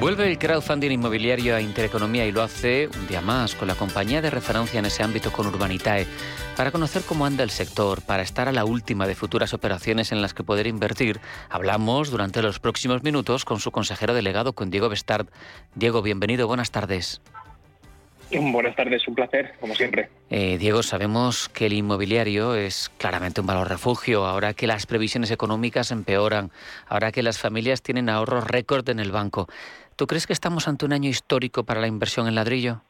Vuelve el crowdfunding inmobiliario a Intereconomía y lo hace un día más con la compañía de referencia en ese ámbito con Urbanitae para conocer cómo anda el sector, para estar a la última de futuras operaciones en las que poder invertir. Hablamos durante los próximos minutos con su consejero delegado, con Diego Bestard. Diego, bienvenido, buenas tardes. Buenas tardes, un placer, como siempre. Eh, Diego, sabemos que el inmobiliario es claramente un valor refugio, ahora que las previsiones económicas empeoran, ahora que las familias tienen ahorros récord en el banco. ¿Tú crees que estamos ante un año histórico para la inversión en ladrillo?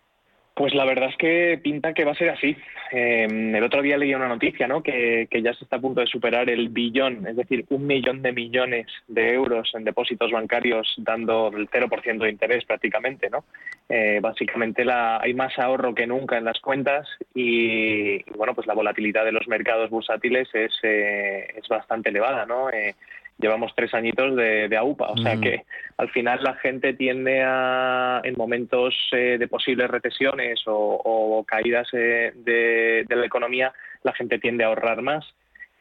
Pues la verdad es que pinta que va a ser así. Em, el otro día leí una noticia, ¿no? Que, ya se está a punto de superar el billón, es decir, un millón de millones de euros en depósitos bancarios, dando el 0% de interés prácticamente, ¿no? Eh, básicamente la, hay más ahorro que nunca en las cuentas y, bueno, pues la volatilidad de los mercados bursátiles es, eh, es bastante elevada, ¿no? Eh, llevamos tres añitos de, AUPA, o sea mm. que al final la gente tiende a, en momentos eh, de posibles recesiones o, caídas eh, de, la economía, la gente tiende a ahorrar más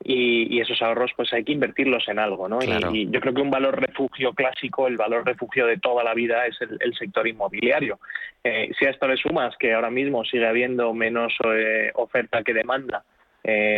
y, esos ahorros pues hay que invertirlos en algo, ¿no? Y, yo creo que un valor refugio clásico, el valor refugio de toda la vida es el, sector inmobiliario. Eh, si a esto le sumas que ahora mismo sigue habiendo menos oferta que demanda,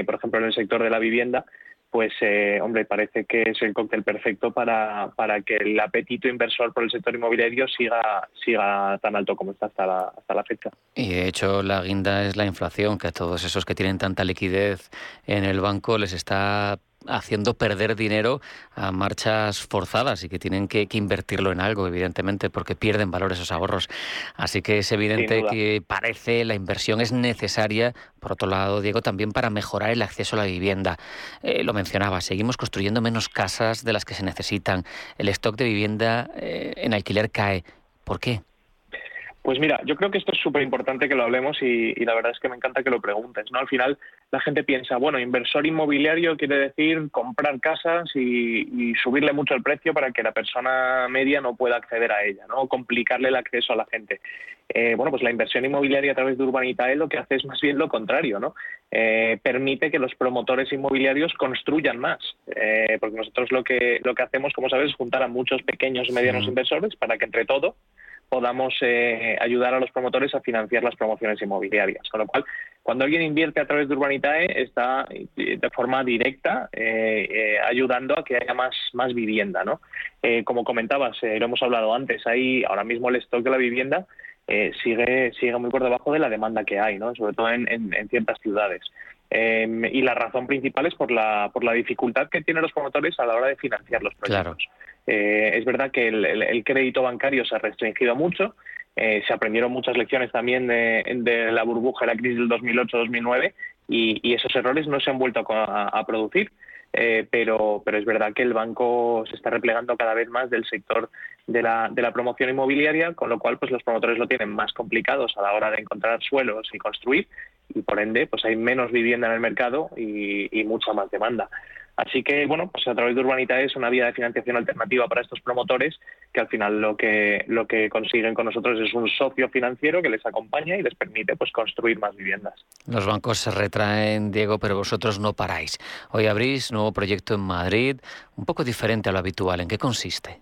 por ejemplo en el sector de la vivienda, pues eh, hombre, parece que es el cóctel perfecto para, para, que el apetito inversor por el sector inmobiliario siga, siga tan alto como está hasta la, hasta la fecha. Y de hecho la guinda es la inflación, que a todos esos que tienen tanta liquidez en el banco les está haciendo perder dinero a marchas forzadas y que tienen que, invertirlo en algo, evidentemente, porque pierden valor esos ahorros. Así que es evidente que parece la inversión es necesaria, por otro lado, Diego, también para mejorar el acceso a la vivienda. Eh, lo mencionaba, seguimos construyendo menos casas de las que se necesitan. El stock de vivienda eh, en alquiler cae. ¿Por qué? Pues mira, yo creo que esto es súper importante que lo hablemos y, la verdad es que me encanta que lo preguntes. ¿no? Al final la gente piensa, bueno, inversor inmobiliario quiere decir comprar casas y, subirle mucho el precio para que la persona media no pueda acceder a ella, ¿no? Complicarle el acceso a la gente. Eh, bueno, pues la inversión inmobiliaria a través de Urbanitae lo que hace es más bien lo contrario, ¿no? Eh, permite que los promotores inmobiliarios construyan más, eh, porque nosotros lo que, lo que hacemos, como sabes, es juntar a muchos pequeños y medianos inversores para que entre todo podamos eh, ayudar a los promotores a financiar las promociones inmobiliarias. Con lo cual, cuando alguien invierte a través de Urbanitae, está eh, de forma directa eh, ayudando a que haya más, más vivienda. ¿no? como comentabas, lo hemos hablado antes, hay ahora mismo el stock de la vivienda sigue, sigue muy por debajo de la demanda que hay, ¿no? sobre todo en, en ciertas ciudades. Em, y la razón principal es por la, por la dificultad que tienen los promotores a la hora de financiar los proyectos. Eh, es verdad que el, crédito bancario se ha restringido mucho, eh, se aprendieron muchas lecciones también de, la burbuja de la crisis del 2008-2009 y, esos errores no se han vuelto a, producir. Eh, pero, pero es verdad que el banco se está replegando cada vez más del sector de la, de la promoción inmobiliaria, con lo cual pues los promotores lo tienen más complicados a la hora de encontrar suelos y construir y por ende pues hay menos vivienda en el mercado y, mucha más demanda. Así que, bueno, pues a través de Urbanita es una vía de financiación alternativa para estos promotores que al final lo que, lo que consiguen con nosotros es un socio financiero que les acompaña y les permite pues construir más viviendas. Los bancos se retraen, Diego, pero vosotros no paráis. Hoy abrís nuevo proyecto en Madrid, un poco diferente a lo habitual. ¿En qué consiste?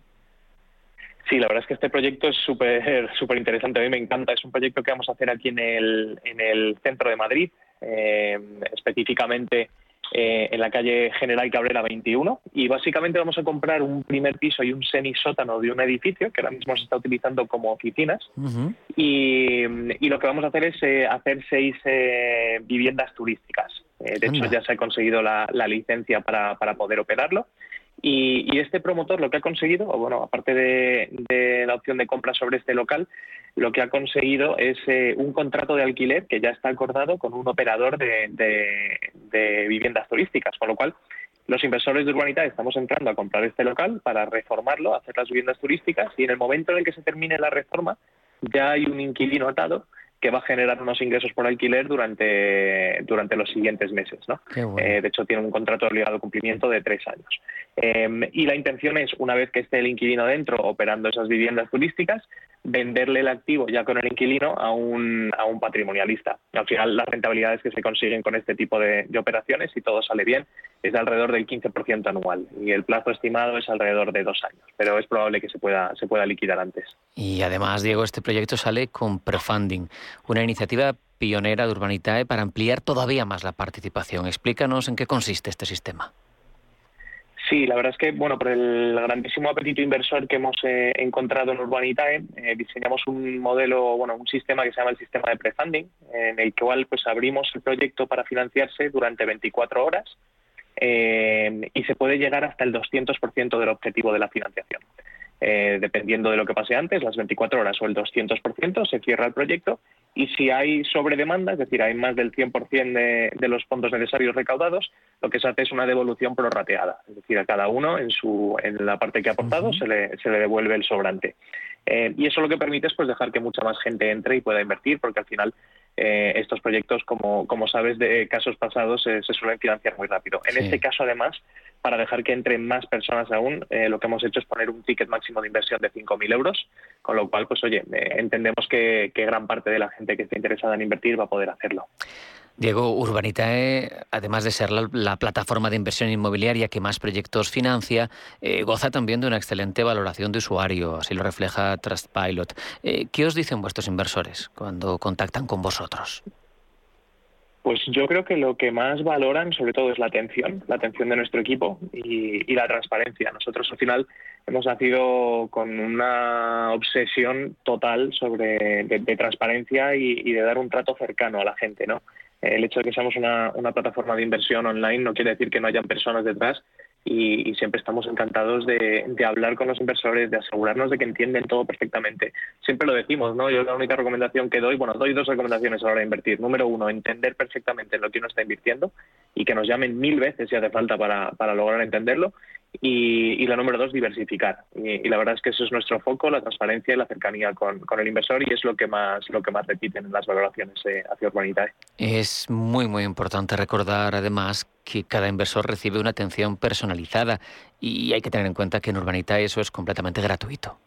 Sí, la verdad es que este proyecto es súper súper interesante. A mí me encanta. Es un proyecto que vamos a hacer aquí en el, en el centro de Madrid, eh, específicamente eh, en la calle General Cabrera 21. Y básicamente vamos a comprar un primer piso y un semisótano de un edificio que ahora mismo se está utilizando como oficinas. y, lo que vamos a hacer es eh, hacer seis viviendas turísticas. de hecho, ya se ha conseguido la, licencia para, para poder operarlo. Y, este promotor lo que ha conseguido, bueno, aparte de, la opción de compra sobre este local, lo que ha conseguido es eh, un contrato de alquiler que ya está acordado con un operador de, viviendas turísticas, con lo cual los inversores de Urbanita estamos entrando a comprar este local para reformarlo, hacer las viviendas turísticas y en el momento en el que se termine la reforma ya hay un inquilino atado que va a generar unos ingresos por alquiler durante, durante los siguientes meses. ¿no? Eh, de hecho, tiene un contrato de obligado cumplimiento de tres años. Em, y la intención es, una vez que esté el inquilino dentro operando esas viviendas turísticas, venderle el activo ya con el inquilino a un, a un patrimonialista. Al final, las rentabilidades que se consiguen con este tipo de, de operaciones, si todo sale bien, es de alrededor del 15% anual y el plazo estimado es alrededor de dos años, pero es probable que se pueda, se pueda liquidar antes. Y además, Diego, este proyecto sale con prefunding, una iniciativa pionera de Urbanitae para ampliar todavía más la participación. Explícanos en qué consiste este sistema. Sí, la verdad es que, bueno, por el grandísimo apetito inversor que hemos eh, encontrado en Urbanitae, eh, diseñamos un modelo, bueno, un sistema que se llama el sistema de prefunding, en el cual pues abrimos el proyecto para financiarse durante 24 horas eh, y se puede llegar hasta el 200% del objetivo de la financiación. Eh, dependiendo de lo que pase antes, las 24 horas o el 200%, se cierra el proyecto. Y si hay sobredemanda, es decir, hay más del 100% de, de, los fondos necesarios recaudados, lo que se hace es una devolución prorrateada, es decir, a cada uno en, su, en la parte que ha aportado se, le, se le devuelve el sobrante. Eh, y eso lo que permite es pues, dejar que mucha más gente entre y pueda invertir, porque al final eh, estos proyectos, como, como sabes, de casos pasados se suelen financiar muy rápido. En este caso, además, para dejar que entren más personas aún, eh, lo que hemos hecho es poner un ticket máximo de inversión de 5.000 euros, con lo cual, pues oye, eh, entendemos que, que gran parte de la gente que esté interesada en invertir va a poder hacerlo. Diego, Urbanitae, además de ser la, plataforma de inversión inmobiliaria que más proyectos financia, eh, goza también de una excelente valoración de usuario, así lo refleja Trustpilot. Eh, ¿Qué os dicen vuestros inversores cuando contactan con vosotros? Pues yo creo que lo que más valoran sobre todo es la atención, la atención de nuestro equipo y, la transparencia. Nosotros al final hemos nacido con una obsesión total sobre de, transparencia y, y, de dar un trato cercano a la gente, ¿no? El hecho de que seamos una, plataforma de inversión online no quiere decir que no hayan personas detrás y, siempre estamos encantados de, hablar con los inversores, de asegurarnos de que entienden todo perfectamente. Siempre lo decimos, ¿no? Yo la única recomendación que doy, bueno, doy dos recomendaciones a la hora de invertir. Número uno, entender perfectamente lo que uno está invirtiendo y que nos llamen mil veces si hace falta para, para lograr entenderlo. Y, la número dos, diversificar. Y, la verdad es que eso es nuestro foco, la transparencia y la cercanía con, el inversor y es lo que más lo que más repiten en las valoraciones eh, hacia Urbanitae. Es muy, muy importante recordar además que cada inversor recibe una atención personalizada y hay que tener en cuenta que en Urbanitae eso es completamente gratuito.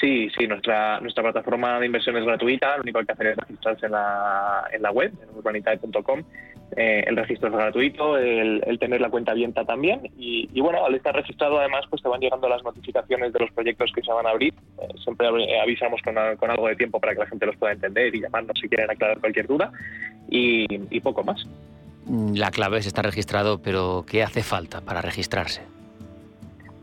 Sí, sí, nuestra, nuestra plataforma de inversión es gratuita, lo único que hay que hacer es registrarse en la, en la web, en urbanitae.com eh, el registro es gratuito, el, tener la cuenta abierta también y, bueno, al estar registrado además pues te van llegando las notificaciones de los proyectos que se van a abrir. Eh, siempre avisamos con, algo de tiempo para que la gente los pueda entender y llamarnos si quieren aclarar cualquier duda y, y poco más. La clave es estar registrado, pero ¿qué hace falta para registrarse?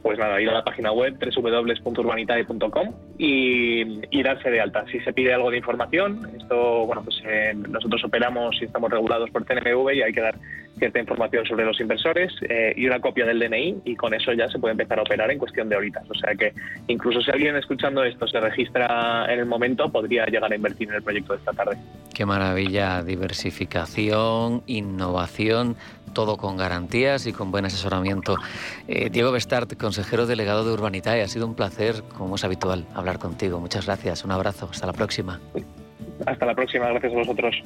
Pues nada, ir a la página web www.urbanitae.com y, y, darse de alta. Si se pide algo de información, esto, bueno, pues eh, nosotros operamos y estamos regulados por CNMV y hay que dar cierta información sobre los inversores eh, y una copia del DNI y con eso ya se puede empezar a operar en cuestión de horitas. O sea que incluso si alguien escuchando esto se registra en el momento, podría llegar a invertir en el proyecto de esta tarde. Qué maravilla, diversificación, innovación todo con garantías y con buen asesoramiento. Eh, Diego Bestart, consejero delegado de Urbanitae, ha sido un placer, como es habitual, hablar contigo. Muchas gracias, un abrazo, hasta la próxima. Hasta la próxima, gracias a vosotros.